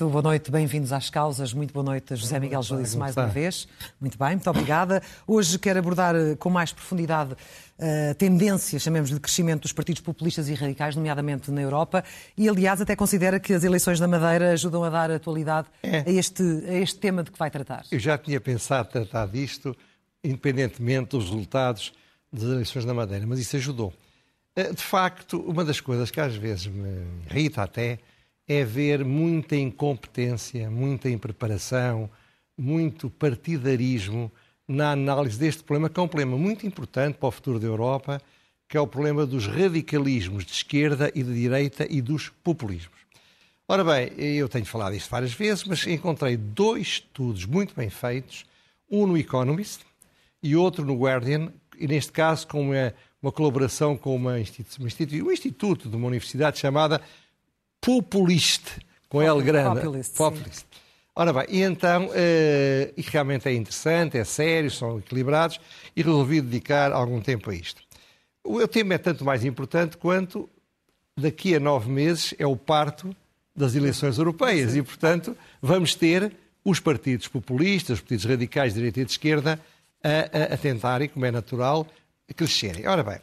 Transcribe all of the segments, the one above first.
Muito boa noite, bem-vindos às causas. Muito boa noite, José Miguel Julice, mais uma vez. Muito bem, muito obrigada. Hoje quero abordar eh, com mais profundidade a tendência, chamemos de crescimento dos partidos populistas e radicais, nomeadamente na Europa, e aliás até considera que as eleições da Madeira ajudam a dar atualidade É. a, este, a este tema de que vai tratar. Eu já tinha pensado tratar disto, independentemente dos resultados das eleições da Madeira, mas isso ajudou. Eh, De facto, uma das coisas que às vezes me irrita até é ver muita incompetência, muita impreparação, muito partidarismo na análise deste problema, que é um problema muito importante para o futuro da Europa, que é o problema dos radicalismos de esquerda e de direita e dos populismos. Ora bem, eu tenho falado isto várias vezes, mas encontrei dois estudos muito bem feitos, um no Economist e outro no Guardian, e neste caso com uma, uma colaboração com uma institu um instituto de uma universidade chamada Populist, com L grande. Populist, sim. Populist. Ora bem, e então, eh, e realmente é interessante, é sério, são equilibrados, e resolvi dedicar algum tempo a isto. O tema é tanto mais importante quanto daqui a nove meses é o parto das eleições europeias e, portanto, vamos ter os partidos populistas, os partidos radicais de direita e de esquerda a, a- a tentarem, como é natural, crescerem. Ora bem,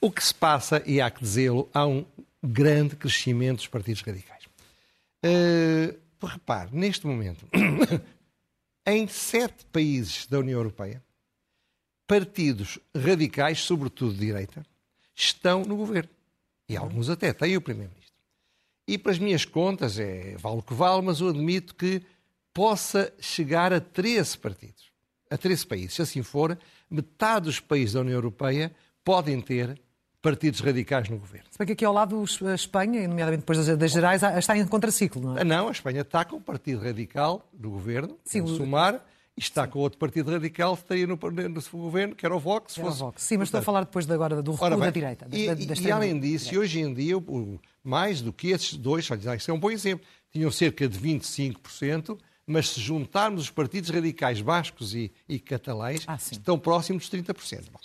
o que se passa, e há que dizê-lo, há um grande crescimento dos partidos radicais. Uh, repare, neste momento, em sete países da União Europeia, partidos radicais, sobretudo de direita, estão no governo. E alguns até têm o Primeiro-Ministro. E para as minhas contas, é, vale o que vale, mas eu admito que possa chegar a 13 partidos, a 13 países. Se assim for, metade dos países da União Europeia podem ter partidos radicais no governo. Se bem que aqui ao lado a Espanha, nomeadamente depois das, das gerais, está em contraciclo, não é? Ah, não, a Espanha está com um partido radical no governo, Sim, o o- Sumar, e está com outro partido radical que estaria no, no governo, que era o Vox. Era o fosse- Vox. Sim, mas estou a falar depois de agora do recuo da direita. da- e, da- da e além disso, e hoje em dia, o- o- mais do que esses dois, isso é um bom exemplo, tinham cerca de 25%, mas se juntarmos os partidos radicais bascos e, e catalães, Ah, sim. estão próximos dos 30%. Bom,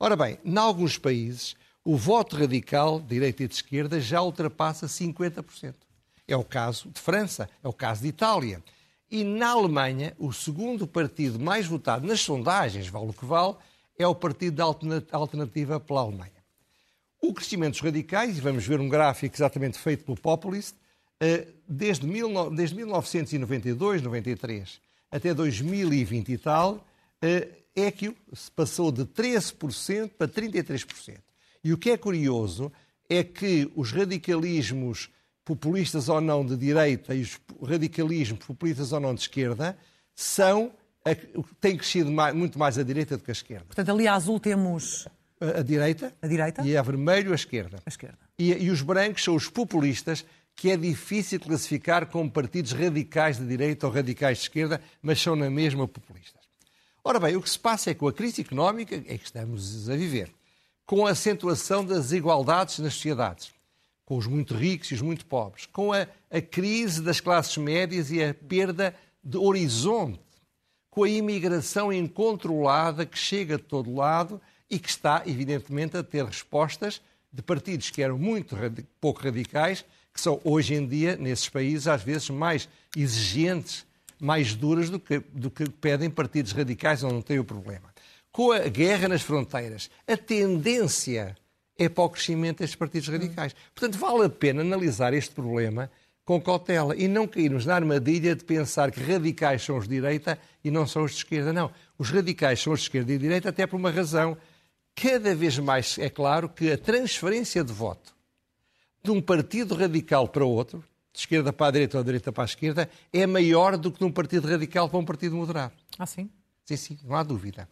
Ora bem, em alguns países, o voto radical, de direita e de esquerda, já ultrapassa 50%. É o caso de França, é o caso de Itália. E na Alemanha, o segundo partido mais votado nas sondagens, vale o que vale, é o Partido da Alterna- Alternativa pela Alemanha. O crescimento dos radicais, e vamos ver um gráfico exatamente feito pelo Populist, eh, desde, 19 desde 1992, 93 até 2020 e tal, eh, é que se passou de 13% para 33%. E o que é curioso é que os radicalismos populistas ou não de direita e os radicalismos populistas ou não de esquerda são têm crescido mais- muito mais a direita do que a esquerda. Portanto, ali a azul temos A, a direita a direita, e a vermelho a esquerda. a esquerda. E, e os brancos são os populistas, que é difícil classificar como partidos radicais de direita ou radicais de esquerda, mas são na mesma populistas. Ora bem, o que se passa é que com a crise económica é que estamos a viver, com a acentuação das desigualdades nas sociedades, com os muito ricos e os muito pobres, com a, a crise das classes médias e a perda de horizonte, com a imigração incontrolada que chega de todo lado e que está, evidentemente, a ter respostas de partidos que eram muito pouco radicais, que são hoje em dia, nesses países, às vezes mais exigentes, mais duras do que, do que pedem partidos radicais onde não têm o problema. Com a guerra nas fronteiras, a tendência é para o crescimento destes partidos radicais. Portanto, vale a pena analisar este problema com cautela e não cairmos na armadilha de pensar que radicais são os de direita e não são os de esquerda. Não. Os radicais são os de esquerda e de direita até por uma razão. Cada vez mais é claro que a transferência de voto de um partido radical para outro, de esquerda para a direita ou de direita para a esquerda, é maior do que de um partido radical para um partido moderado. Ah, sim? Sim, sim, não há dúvida.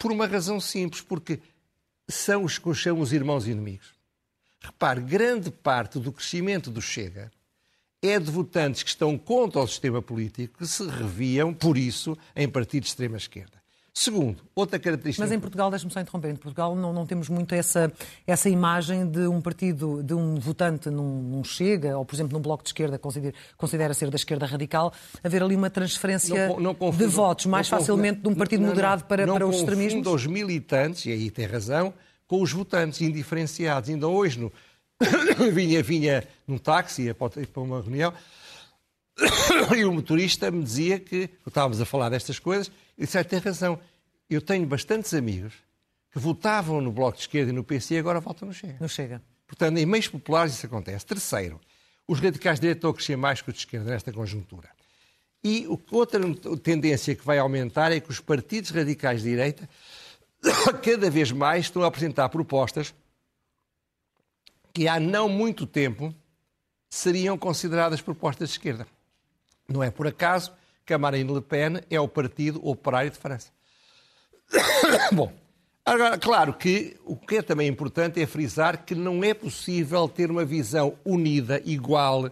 Por uma razão simples, porque são os que chamo os irmãos inimigos. Repare, grande parte do crescimento do Chega é de votantes que estão contra o sistema político, que se reviam, por isso, em partidos de extrema-esquerda. Segundo, outra característica. Mas em Portugal, deixe-me só interromper, em Portugal não, não, temos muito essa, essa imagem de um partido, de um votante num, num Chega, ou por exemplo num Bloco de Esquerda, considera, considera ser da esquerda radical, haver ali uma transferência não, não confundo, de votos mais facilmente de um partido moderado para, para os extremismos? Não os militantes, e aí tem razão, com os votantes indiferenciados. Ainda hoje no, vinha, vinha num táxi para uma reunião e o motorista me dizia que estávamos a falar destas coisas e disse, ah, tem razão, eu tenho bastantes amigos que votavam no Bloco de Esquerda e no PC e agora votam no Chega. No Chega. Portanto, em meios populares isso acontece. Terceiro, os radicais de direita estão a crescer mais que os de esquerda nesta conjuntura. E outra tendência que vai aumentar é que os partidos radicais de direita cada vez mais estão a apresentar propostas que há não muito tempo seriam consideradas propostas de esquerda. Não é por acaso que a Marine Le Pen é o Partido Operário de França. Bom, agora, claro que o que é também importante é frisar que não é possível ter uma visão unida, igual,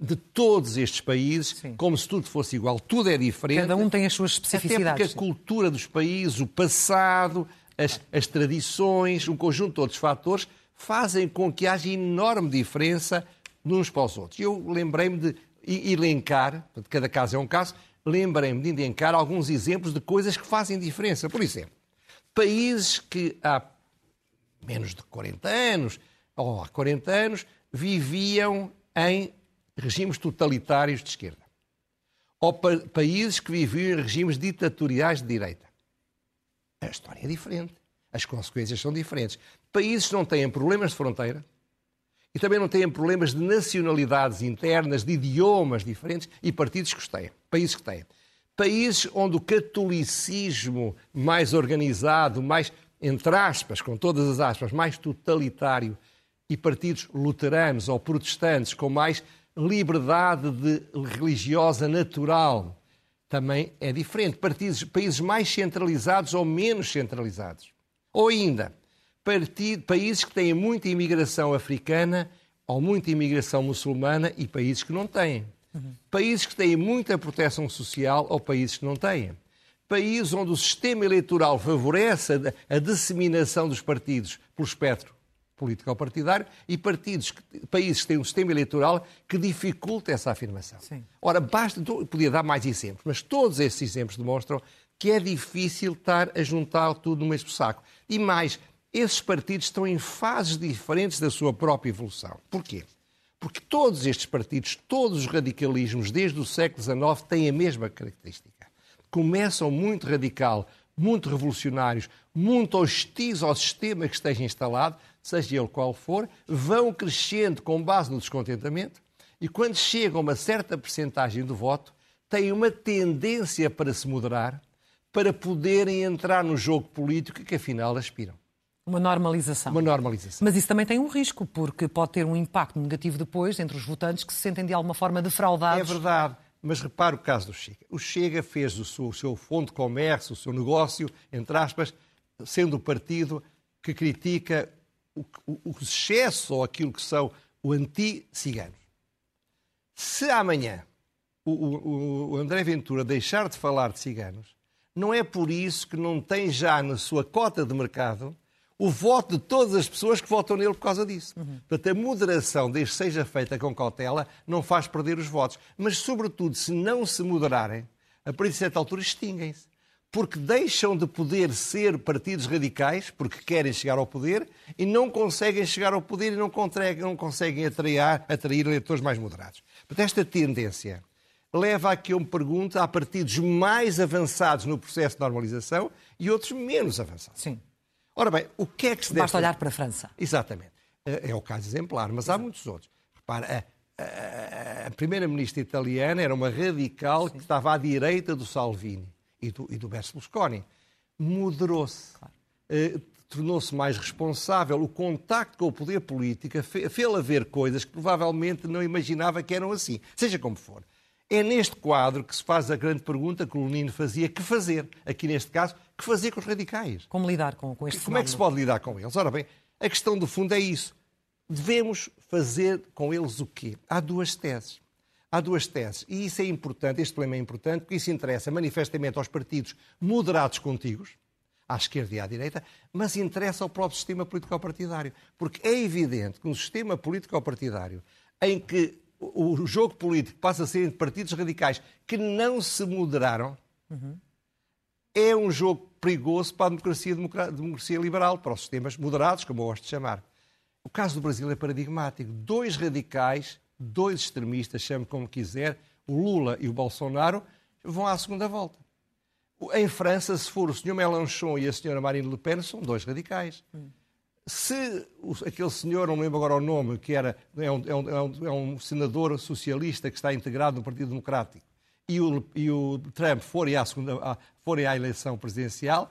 de todos estes países, Sim. como se tudo fosse igual. Tudo é diferente. Cada um tem as suas especificidades. Até porque a cultura dos países, o passado, as, as tradições, um conjunto de outros fatores fazem com que haja enorme diferença uns para os outros. Eu lembrei-me de elencar, cada caso é um caso, lembrei-me de elencar alguns exemplos de coisas que fazem diferença. Por exemplo, países que há menos de 40 anos, ou há 40 anos, viviam em regimes totalitários de esquerda. Ou pa países que viviam em regimes ditatoriais de direita. A história é diferente. As consequências são diferentes. Países que não têm problemas de fronteira e também não têm problemas de nacionalidades internas, de idiomas diferentes e partidos que têm. Países que têm. Países onde o catolicismo mais organizado, mais, entre aspas, com todas as aspas, mais totalitário e partidos luteranos ou protestantes com mais liberdade de religiosa natural também é diferente. Partidos, países mais centralizados ou menos centralizados. Ou ainda, partido, países que têm muita imigração africana ou muita imigração muçulmana e países que não têm. Uhum. Países que têm muita proteção social ou países que não têm. Países onde o sistema eleitoral favorece a, a disseminação dos partidos pelo espectro político ou partidário e partidos, países que têm um sistema eleitoral que dificulta essa afirmação. Sim. Ora, basta, podia dar mais exemplos, mas todos esses exemplos demonstram que é difícil estar a juntar tudo no mesmo saco. E mais, esses partidos estão em fases diferentes da sua própria evolução. Porquê? Porque todos estes partidos, todos os radicalismos desde o século XIX têm a mesma característica. Começam muito radical, muito revolucionários, muito hostis ao sistema que esteja instalado, seja ele qual for, vão crescendo com base no descontentamento e quando chegam a uma certa percentagem do voto, têm uma tendência para se moderar, para poderem entrar no jogo político que afinal aspiram. Uma normalização. Uma normalização. Mas isso também tem um risco, porque pode ter um impacto negativo depois entre os votantes que se sentem de alguma forma defraudados. É verdade. Mas repare o caso do Chega. O Chega fez o seu, o seu fundo de comércio, o seu negócio, entre aspas, sendo o partido que critica o, o, o excesso ou aquilo que são o anti-ciganos. Se amanhã o, o, o André Ventura deixar de falar de ciganos, não é por isso que não tem já na sua cota de mercado o voto de todas as pessoas que votam nele por causa disso. Uhum. Portanto, a moderação, desde seja feita com cautela, não faz perder os votos. Mas, sobretudo, se não se moderarem, a partir de certa altura extinguem-se. Porque deixam de poder ser partidos radicais, porque querem chegar ao poder, e não conseguem chegar ao poder e não conseguem, não conseguem atrair, atrair eleitores mais moderados. Portanto, esta tendência leva a que eu me pergunte, há partidos mais avançados no processo de normalização e outros menos avançados. Sim. Ora bem, o que é que se deve Basta olhar para a França. Exatamente. É, é o caso exemplar, mas há muitos outros. Repara, a, a, a primeira-ministra italiana era uma radical Sim. que estava à direita do Salvini e do, e do Berlusconi. Moderou-se. Claro. Uh, tornou-se mais responsável. O contacto com o poder político fez-la ver coisas que provavelmente não imaginava que eram assim. Seja como for. É neste quadro que se faz a grande pergunta que o Lenino fazia: que fazer? Aqui neste caso, que fazer com os radicais? Como lidar com, com este Como é que se pode lidar com eles? Ora bem, a questão do fundo é isso. devemos fazer com eles o quê? Há duas teses. Há duas teses. E isso é importante, este problema é importante, porque isso interessa manifestamente aos partidos moderados contíguos, à esquerda e à direita, mas interessa ao próprio sistema político-partidário. Porque é evidente que um sistema político-partidário em que o jogo político passa a ser entre partidos radicais que não se moderaram, uhum. É um jogo perigoso para a democracia, democracia liberal, para os sistemas moderados, como eu gosto de chamar. O caso do Brasil é paradigmático. Dois radicais, dois extremistas, chame como quiser, o Lula e o Bolsonaro, vão à segunda volta. Em França, se for o Sr. Mélenchon e a Sra. Marine Le Pen, são dois radicais. Se aquele senhor, não me lembro agora o nome, que era, é um, é, um, é um, senador socialista que está integrado no Partido Democrático, e o, e o Trump forem à, segunda, forem à eleição presidencial,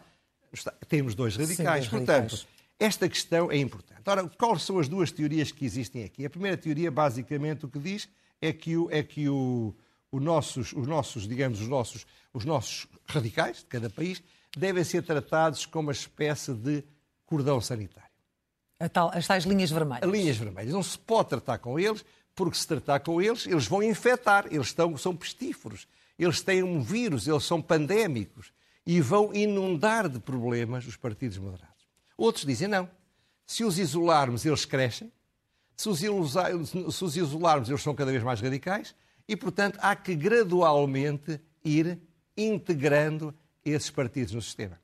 está, temos dois radicais. Sim, Portanto, radicais. esta questão é importante. Ora, quais são as duas teorias que existem aqui? A primeira teoria, basicamente, o que diz é que o, é que o, os nossos, os nossos, digamos, os nossos, os nossos radicais de cada país devem ser tratados como uma espécie de cordão sanitário. Tal, as tais linhas vermelhas. As linhas vermelhas. Não se pode tratar com eles, porque se tratar com eles, eles vão infectar. Eles estão, são pestíferos. Eles têm um vírus, eles são pandémicos. E vão inundar de problemas os partidos moderados. Outros dizem não. Se os isolarmos, eles crescem. Se os, se os isolarmos, eles são cada vez mais radicais. E, portanto, há que gradualmente ir integrando esses partidos no sistema.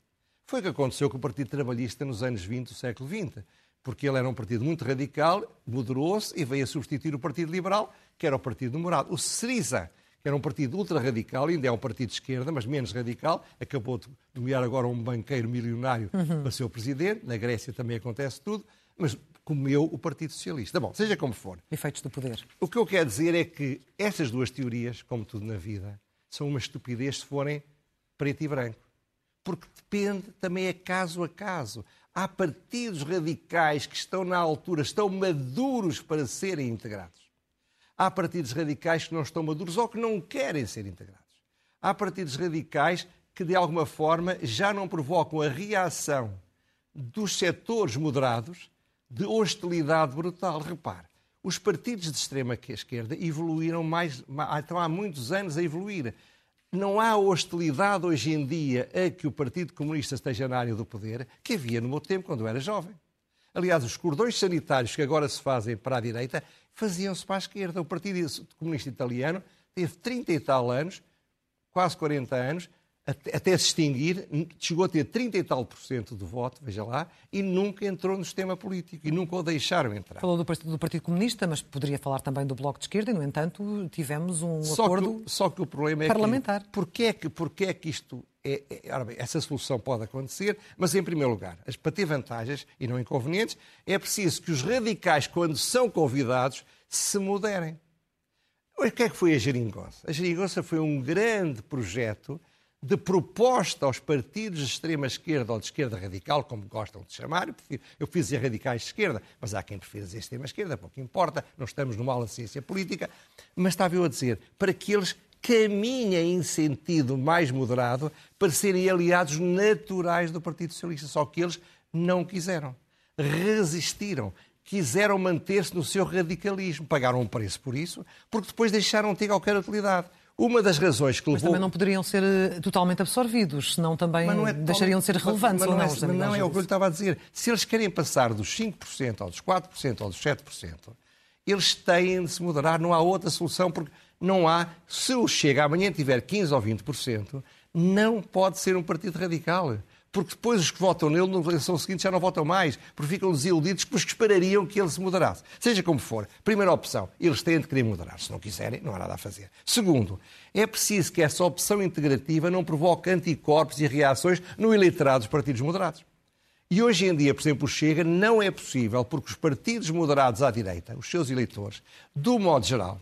Foi o que aconteceu com o Partido Trabalhista nos anos 20 do século XX porque ele era um partido muito radical, moderou-se e veio a substituir o Partido Liberal, que era o Partido Demorado. O Syriza, que era um partido ultra-radical, ainda é um partido de esquerda, mas menos radical, acabou de nomear agora um banqueiro milionário uhum. para ser o presidente, na Grécia também acontece tudo, mas comeu o Partido Socialista. Bom, seja como for. Efeitos do poder. O que eu quero dizer é que essas duas teorias, como tudo na vida, são uma estupidez se forem preto e branco. Porque depende, também é caso a caso. Há partidos radicais que estão na altura, estão maduros para serem integrados. Há partidos radicais que não estão maduros ou que não querem ser integrados. Há partidos radicais que, de alguma forma, já não provocam a reação dos setores moderados de hostilidade brutal. Repare, os partidos de extrema esquerda evoluíram mais, estão há muitos anos a evoluir. Não há hostilidade hoje em dia a que o Partido Comunista esteja na área do poder que havia no meu tempo, quando eu era jovem. Aliás, os cordões sanitários que agora se fazem para a direita faziam-se para a esquerda. O Partido Comunista Italiano teve 30 e tal anos, quase 40 anos, até se extinguir, chegou a ter 30 e tal por cento do voto, veja lá, e nunca entrou no sistema político e nunca o deixaram entrar. Falou do Partido, do partido Comunista, mas poderia falar também do Bloco de Esquerda e, no entanto, tivemos um só acordo que, só que o problema é parlamentar. Que, porquê, é que, porquê é que isto é, é, bem, essa solução pode acontecer, mas em primeiro lugar, para ter vantagens e não inconvenientes, é preciso que os radicais, quando são convidados, se moderem. O que é que foi a Geringonça? A Geringonça foi um grande projeto de proposta aos partidos de extrema-esquerda ou de esquerda radical, como gostam de chamar. Eu, prefiro, eu fiz dizer radicais de esquerda, mas há quem prefira dizer extrema-esquerda, pouco importa, não estamos numa aula de ciência política. Mas estava eu a dizer, para que eles caminhem em sentido mais moderado para serem aliados naturais do Partido Socialista. Só que eles não quiseram. Resistiram quiseram manter-se no seu radicalismo. Pagaram um preço por isso, porque depois deixaram de ter qualquer utilidade. Uma das razões que levou... Mas também não poderiam ser eh, totalmente absorvidos, senão também é deixariam de ser relevantes mas, mas não, ou não? É, não é o que eu lhe estava a dizer. Se eles querem passar dos 5% ou dos 4% ou dos 7%, eles têm de se moderar, não há outra solução, porque não há... Se o Chega amanhã tiver 15% ou 20%, não pode ser um partido radical porque depois os que votam nele na eleição seguinte já não votam mais, porque ficam desiludidos, pois que esperariam que ele se moderasse. Seja como for, primeira opção, eles têm de querer moderar. Se não quiserem, não há nada a fazer. Segundo, é preciso que essa opção integrativa não provoque anticorpos e reações no eleitorado dos partidos moderados. E hoje em dia, por exemplo, o Chega não é possível, porque os partidos moderados à direita, os seus eleitores, do modo geral,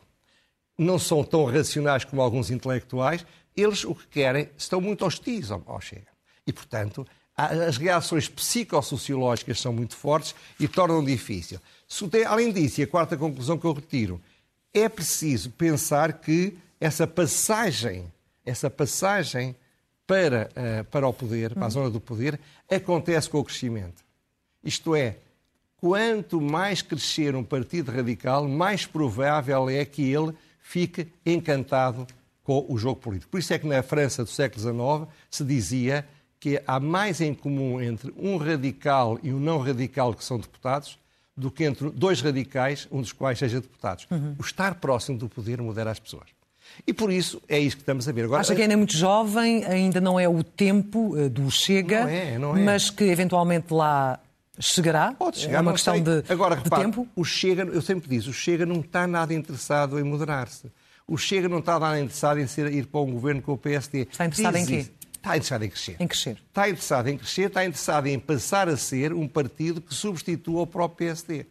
não são tão racionais como alguns intelectuais, eles o que querem, estão muito hostis ao Chega. E, portanto, as reações psicossociológicas são muito fortes e tornam difícil. Além disso, e a quarta conclusão que eu retiro, é preciso pensar que essa passagem, essa passagem para, uh, para o poder, para a zona do poder, acontece com o crescimento. Isto é, quanto mais crescer um partido radical, mais provável é que ele fique encantado com o jogo político. Por isso é que na França do século XIX se dizia que há mais em comum entre um radical e um não radical que são deputados do que entre dois radicais, um dos quais seja deputados. Uhum. O estar próximo do poder modera as pessoas. E por isso é isso que estamos a ver. Agora, Acha que ainda é muito jovem, ainda não é o tempo eh, do Chega, não é, não é. mas que eventualmente lá chegará? Pode chegar, é uma questão sei. de, Agora, de repare, tempo? O Chega, eu sempre disse, o Chega não está nada interessado em moderar-se. O Chega não está nada interessado em ser, ir para um governo com o PSD. Está interessado em quê? Está interessado em crescer. Em crescer. Está interessado em crescer, está interessado em passar a ser um partido que substitua o próprio PSD.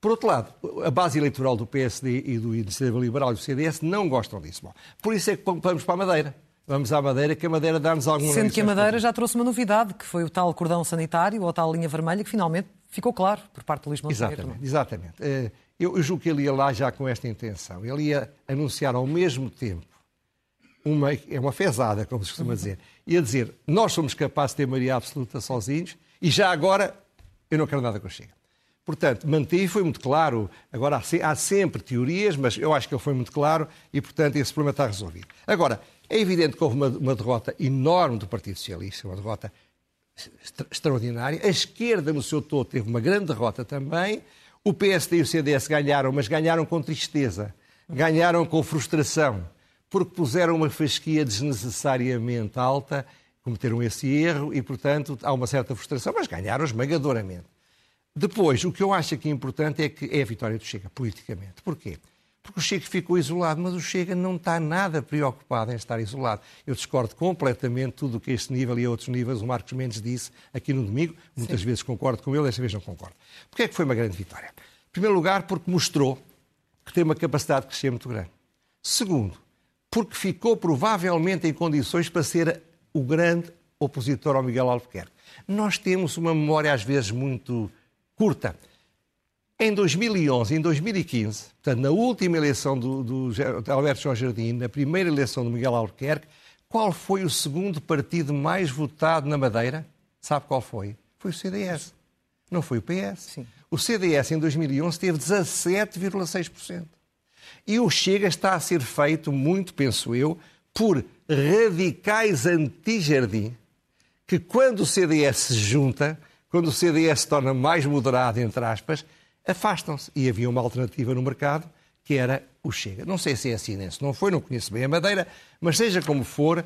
Por outro lado, a base eleitoral do PSD e do Iniciativa Liberal e do CDS não gostam disso. Bom, por isso é que vamos para a Madeira. Vamos à Madeira, que a Madeira dá-nos alguma Sendo que a Madeira já trouxe uma novidade, que foi o tal cordão sanitário, ou a tal linha vermelha, que finalmente ficou claro por parte do Luís Montenegro. Exatamente, exatamente. Eh, eu, julgo que ele ia lá já com esta intenção. Ele ia anunciar ao mesmo tempo uma, é uma fezada, como se costuma dizer, ia dizer, nós somos capazes de ter maioria absoluta sozinhos e já agora eu não quero nada com o Chega. Portanto, manteve, foi muito claro. Agora, há sempre teorias, mas eu acho que ele foi muito claro e, portanto, esse problema está resolvido. Agora, é evidente que houve uma, uma derrota enorme do Partido Socialista, uma derrota extraordinária. A esquerda, no seu todo, teve uma grande derrota também. O PSD e o CDS ganharam, mas ganharam com tristeza, ganharam com frustração, porque puseram uma fasquia desnecessariamente alta, cometeram esse erro e, portanto, há uma certa frustração, mas ganharam esmagadoramente. Depois, o que eu acho aqui importante é que é a vitória do Chega, politicamente. Porquê? Porque o Chega ficou isolado, mas o Chega não está nada preocupado em estar isolado. Eu discordo completamente tudo o que este nível e outros níveis o Marcos Mendes disse aqui no domingo. Muitas Sim. vezes concordo com ele, desta vez não concordo. Porquê é que foi uma grande vitória? Em primeiro lugar, porque mostrou que tem uma capacidade de crescer muito grande. Segundo, porque ficou provavelmente em condições para ser o grande opositor ao Miguel Albuquerque. Nós temos uma memória às vezes muito curta. Em 2011, em 2015, portanto, na última eleição do, do, do Alberto João Jardim, na primeira eleição do Miguel Albuquerque, qual foi o segundo partido mais votado na Madeira? Sabe qual foi? Foi o CDS. Não foi o PS. Sim. O CDS, em 2011, teve 17,6%. E o Chega está a ser feito, muito penso eu, por radicais anti-jardim, que quando o CDS se junta, quando o CDS se torna mais moderado, entre aspas, afastam-se. E havia uma alternativa no mercado, que era o Chega. Não sei se é assim, nem se não foi, não conheço bem a Madeira, mas seja como for,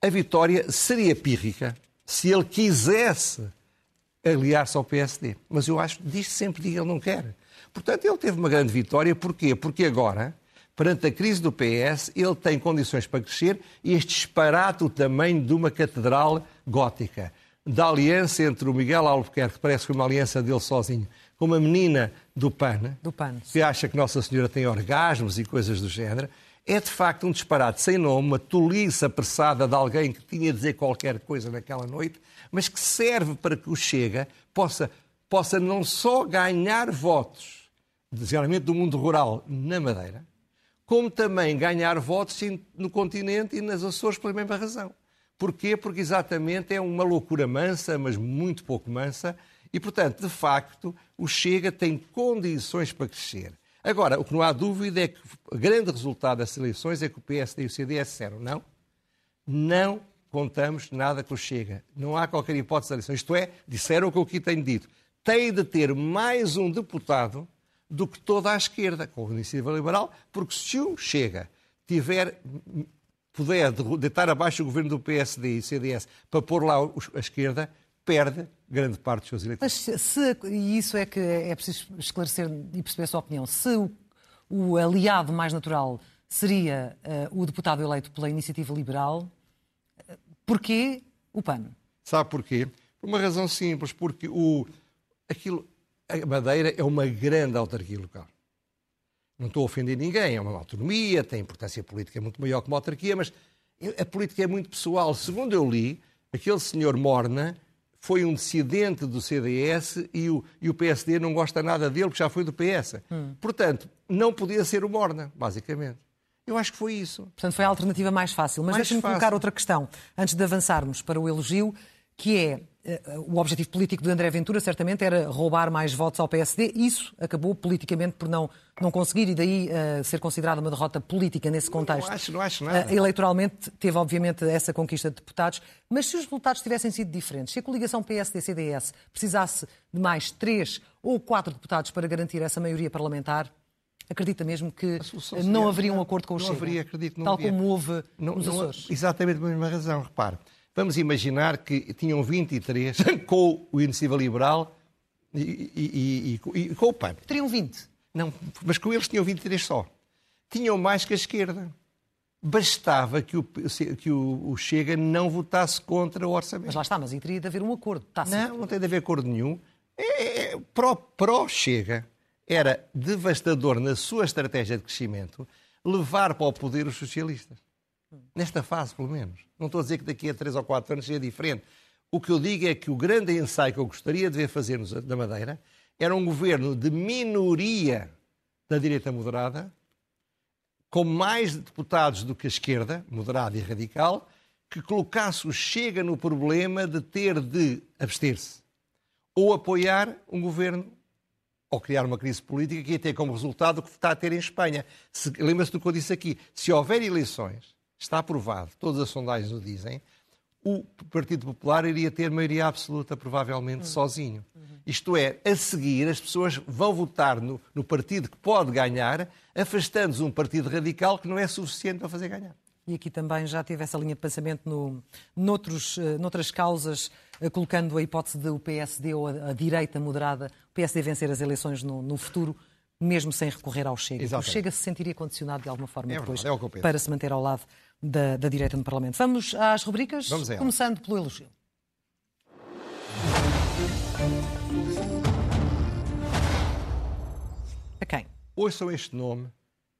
a vitória seria pírrica se ele quisesse aliar-se ao PSD. Mas eu acho, diz sempre que ele não quer. Portanto, ele teve uma grande vitória. Porquê? Porque agora, perante a crise do PS, ele tem condições para crescer e este disparate o tamanho de uma catedral gótica da aliança entre o Miguel Albuquerque, que parece que foi uma aliança dele sozinho, com uma menina do PAN, do PAN que acha que Nossa Senhora tem orgasmos e coisas do género, é de facto um disparate sem nome, uma tolice apressada de alguém que tinha a dizer qualquer coisa naquela noite, mas que serve para que o Chega possa, possa não só ganhar votos, geralmente do mundo rural, na Madeira, como também ganhar votos no continente e nas Açores pela mesma razão. Porquê? Porque exatamente é uma loucura mansa, mas muito pouco mansa, e, portanto, de facto, o Chega tem condições para crescer. Agora, o que não há dúvida é que o grande resultado das eleições é que o PSD e o CDS disseram não, não contamos nada com o Chega. Não há qualquer hipótese de eleições. Isto é, disseram o que eu aqui tenho dito. Tem de ter mais um deputado do que toda a esquerda, com a Iniciativa Liberal, porque se o Chega tiver puder deitar abaixo o governo do PSD e CDS para pôr lá a esquerda, perde grande parte dos seus eleitores. Mas se, e isso é que é preciso esclarecer e perceber a sua opinião, se o, o aliado mais natural seria uh, o deputado eleito pela Iniciativa Liberal, uh, porquê o PAN? Sabe porquê? Por uma razão simples, porque o, aquilo, a Madeira é uma grande autarquia local. Não estou a ofender ninguém, é uma autonomia, tem importância política muito maior que uma autarquia, mas a política é muito pessoal. Segundo eu li, aquele senhor Morna foi um dissidente do CDS e o, e o PSD não gosta nada dele porque já foi do PS. Hum. Portanto, não podia ser o Morna, basicamente. Eu acho que foi isso. Portanto, foi a alternativa mais fácil. Mas deixe-me colocar outra questão, antes de avançarmos para o elogio, que é eh, o objetivo político de André Ventura certamente era roubar mais votos ao PSD. Isso acabou politicamente por não, não conseguir e daí uh, ser considerada uma derrota política nesse contexto. Não acho, não acho nada. Uh, eleitoralmente teve obviamente essa conquista de deputados, mas se os resultados tivessem sido diferentes, se a coligação PSD-CDS precisasse de mais três ou quatro deputados para garantir essa maioria parlamentar, acredita mesmo que não haveria um acordo com o não Chega? Haveria, acredito. Não tal havia. como houve não, nos Açores. Exatamente pela mesma razão, repare. Vamos imaginar que tinham 23 com o Iniciativa Liberal e, e, e, e, com o PAN. Teriam 20. Não, mas com eles tinham 23 só. Tinham mais que a esquerda. Bastava que o, que o, o Chega não votasse contra o orçamento. Mas lá está, mas aí teria de haver um acordo. Está não, não tem de haver acordo nenhum. É, é, pró, pró Chega era devastador na sua estratégia de crescimento levar para o poder os socialistas. Nesta fase, pelo menos. Não estou a dizer que daqui a três ou quatro anos seja diferente. O que eu digo é que o grande ensaio que eu gostaria de ver fazer na Madeira era um governo de minoria da direita moderada, com mais deputados do que a esquerda, moderada e radical, que colocasse o Chega no problema de ter de abster-se ou apoiar um governo ou criar uma crise política que ia ter como resultado o que está a ter em Espanha. Lembra-se do que eu disse aqui. Se houver eleições está aprovado, todas as sondagens o dizem, o Partido Popular iria ter maioria absoluta, provavelmente, uhum. sozinho. Uhum. Isto é, a seguir, as pessoas vão votar no, no partido que pode ganhar, afastando-se um partido radical que não é suficiente para fazer ganhar. E aqui também já teve essa linha de pensamento no, noutros, eh, noutras causas, eh, colocando a hipótese de o PSD ou a, a direita moderada, o PSD vencer as eleições no, no futuro, mesmo sem recorrer ao Chega. Exatamente. O Chega se sentiria condicionado de alguma forma é depois verdade, é para se manter ao lado da, da direita no Parlamento. Vamos às rubricas, Vamos começando pelo elogio. A quem? Ouçam este nome,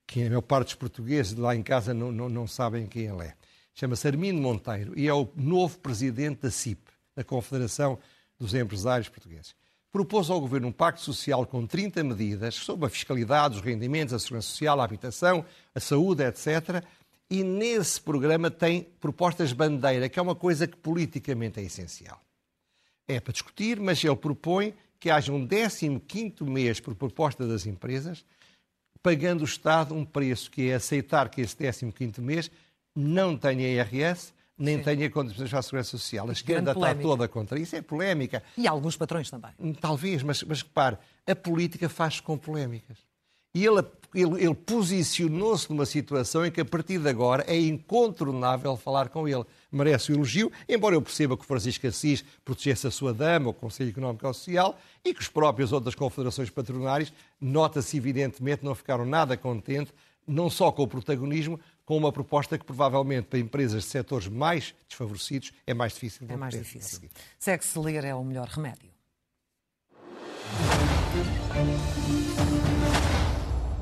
que a maior parte dos portugueses lá em casa não, não, não sabem quem ele é. Chama-se Armindo Monteiro e é o novo presidente da CIP, da Confederação dos Empresários Portugueses. Propôs ao Governo um pacto social com 30 medidas sobre a fiscalidade, os rendimentos, a segurança social, a habitação, a saúde, etc., e nesse programa tem propostas bandeira, que é uma coisa que politicamente é essencial. É para discutir, mas ele propõe que haja um 15 mês por proposta das empresas, pagando o Estado um preço que é aceitar que esse 15 mês não tenha IRS, nem Sim. tenha condições para a Segurança Social. A esquerda está toda contra isso, é polémica. E alguns patrões também. Talvez, mas, mas repare, a política faz com polémicas. E ele, ele, ele posicionou-se numa situação em que, a partir de agora, é incontornável falar com ele. Merece o elogio, embora eu perceba que o Francisco Assis protegesse a sua dama, o Conselho Económico e Social, e que as próprias outras confederações patronárias, nota-se evidentemente, não ficaram nada contentes, não só com o protagonismo, com uma proposta que provavelmente para empresas de setores mais desfavorecidos é mais difícil. É mais difícil. Segue-se ler é o melhor remédio.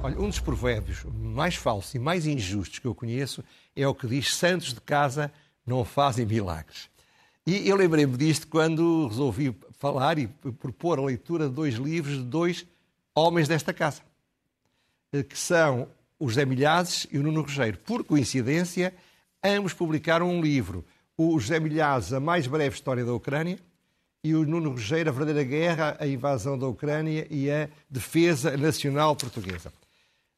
Olha, um dos provérbios mais falsos e mais injustos que eu conheço é o que diz: Santos de casa não fazem milagres. E eu lembrei-me disto quando resolvi falar e propor a leitura de dois livros de dois homens desta casa, eh, que são o José Milhazes e o Nuno Rogério. Por coincidência, ambos publicaram um livro. O José Milhazes, A Mais Breve História da Ucrânia, e o Nuno Rogério, A Verdadeira Guerra, a Invasão da Ucrânia e a Defesa Nacional Portuguesa.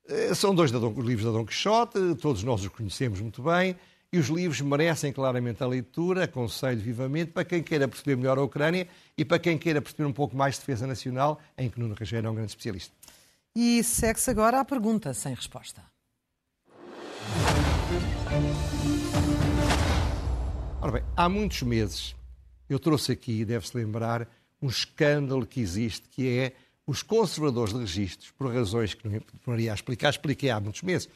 Eh, são dois livros da Dom Quixote, todos nós os conhecemos muito bem, e os livros merecem claramente a leitura, aconselho vivamente, para quem queira perceber melhor a Ucrânia e para quem queira perceber um pouco mais de defesa nacional, em que Nuno Rogério é um grande especialista. E segue-se agora a pergunta sem resposta. Ora bem, há muitos meses eu trouxe aqui, deve-se lembrar, um escândalo que existe, que é os conservadores de registros, por razões que não poderia explicar, expliquei há muitos meses,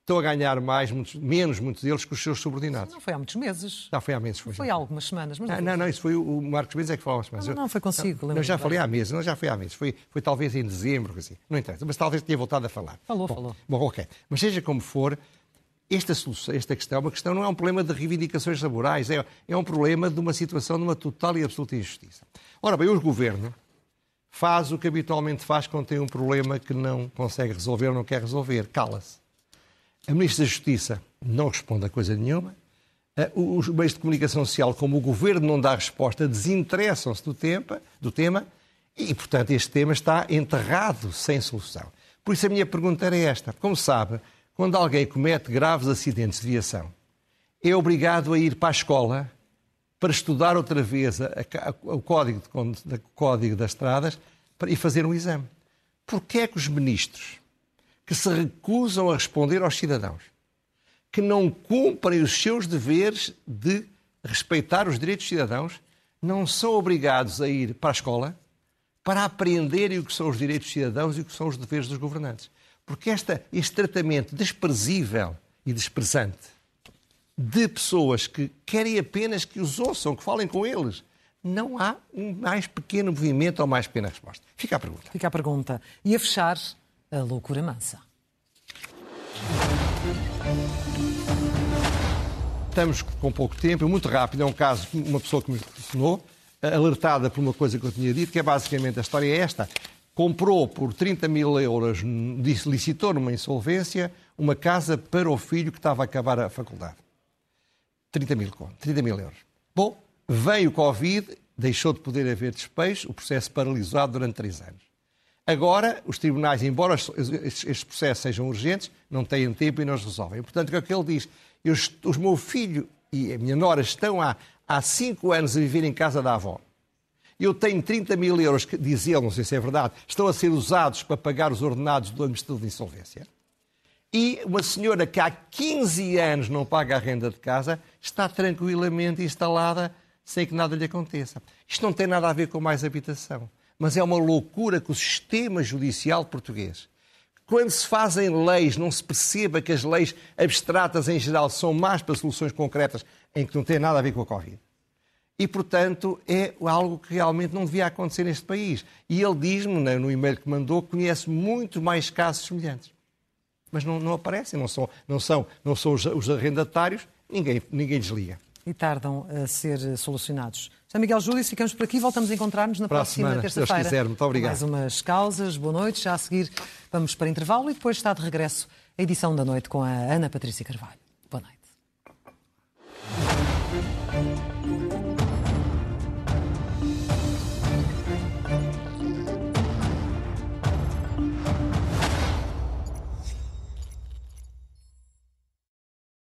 estão a ganhar mais, muitos, menos muitos deles que os seus subordinados. Não foi há muitos meses. Já foi há meses. Foi, foi há algumas semanas. Mas não, não, não, não, isso foi o Marcos Mendes é que falou há semanas. Não, não, foi consigo. Não, não já falei há meses, não, já foi há meses. Foi, foi talvez em dezembro, assim. não interessa, mas talvez tenha voltado a falar. Falou, bom, falou. Bom, ok. Mas seja como for, esta, solução, esta questão, uma questão não é um problema de reivindicações laborais, é, é um problema de uma situação de uma total e absoluta injustiça. Ora bem, o governo faz o que habitualmente faz quando tem um problema que não consegue resolver ou não quer resolver. Cala-se. A Ministra da Justiça não responde a coisa nenhuma. Eh, os meios de comunicação social, como o governo não dá resposta, desinteressam-se do do tema e, portanto, este tema está enterrado sem solução. Por isso a minha pergunta era esta. Como sabe, quando alguém comete graves acidentes de viação, é obrigado a ir para a escola para estudar outra vez a, a, o, código de, código das estradas para, e fazer um exame. Porquê é que os ministros que se recusam a responder aos cidadãos, que não cumprem os seus deveres de respeitar os direitos dos cidadãos, não são obrigados a ir para a escola para aprenderem o que são os direitos dos cidadãos e o que são os deveres dos governantes. Porque esta, este tratamento desprezível e desprezante de pessoas que querem apenas que os ouçam, que falem com eles, não há um mais pequeno movimento ou mais pequena resposta. Fica a pergunta. Fica a pergunta. E a fechar, a loucura mansa. Estamos com pouco tempo, muito rápido. É um caso uma pessoa que me telefonou, alertada por uma coisa que eu tinha dito, que é basicamente a história é esta. Comprou por 30 mil euros, licitou numa insolvência, uma casa para o filho que estava a acabar a faculdade. 30 mil, 30 mil euros. Bom, veio o Covid, deixou de poder haver despejo, o processo paralisado durante três anos. Agora, os tribunais, embora estes processos sejam urgentes, não têm tempo e não os resolvem. Portanto, o que é que ele diz? Eu, os meu filho e a minha nora estão há, há cinco anos a viver em casa da avó. Eu tenho 30 mil euros, que, diz ele, não sei se é verdade, estão a ser usados para pagar os ordenados do administrador de insolvência. E uma senhora que há 15 anos não paga a renda de casa está tranquilamente instalada sem que nada lhe aconteça. Isto não tem nada a ver com mais habitação mas é uma loucura que o sistema judicial português, quando se fazem leis, não se perceba que as leis abstratas em geral são mais para soluções concretas em que não tem nada a ver com a Covid. E, portanto, é algo que realmente não devia acontecer neste país. E ele diz-me, no e-mail que mandou, que conhece muito mais casos semelhantes. Mas não, não aparecem, não são, não são, não são os, os arrendatários, ninguém, ninguém desliga e tardam a ser solucionados. São Miguel Júlio, ficamos por aqui. Voltamos a encontrar-nos na para próxima terça-feira. Muito obrigado. Mais umas causas. Boa noite. Já a seguir vamos para intervalo e depois está de regresso a edição da noite com a Ana Patrícia Carvalho. Boa noite.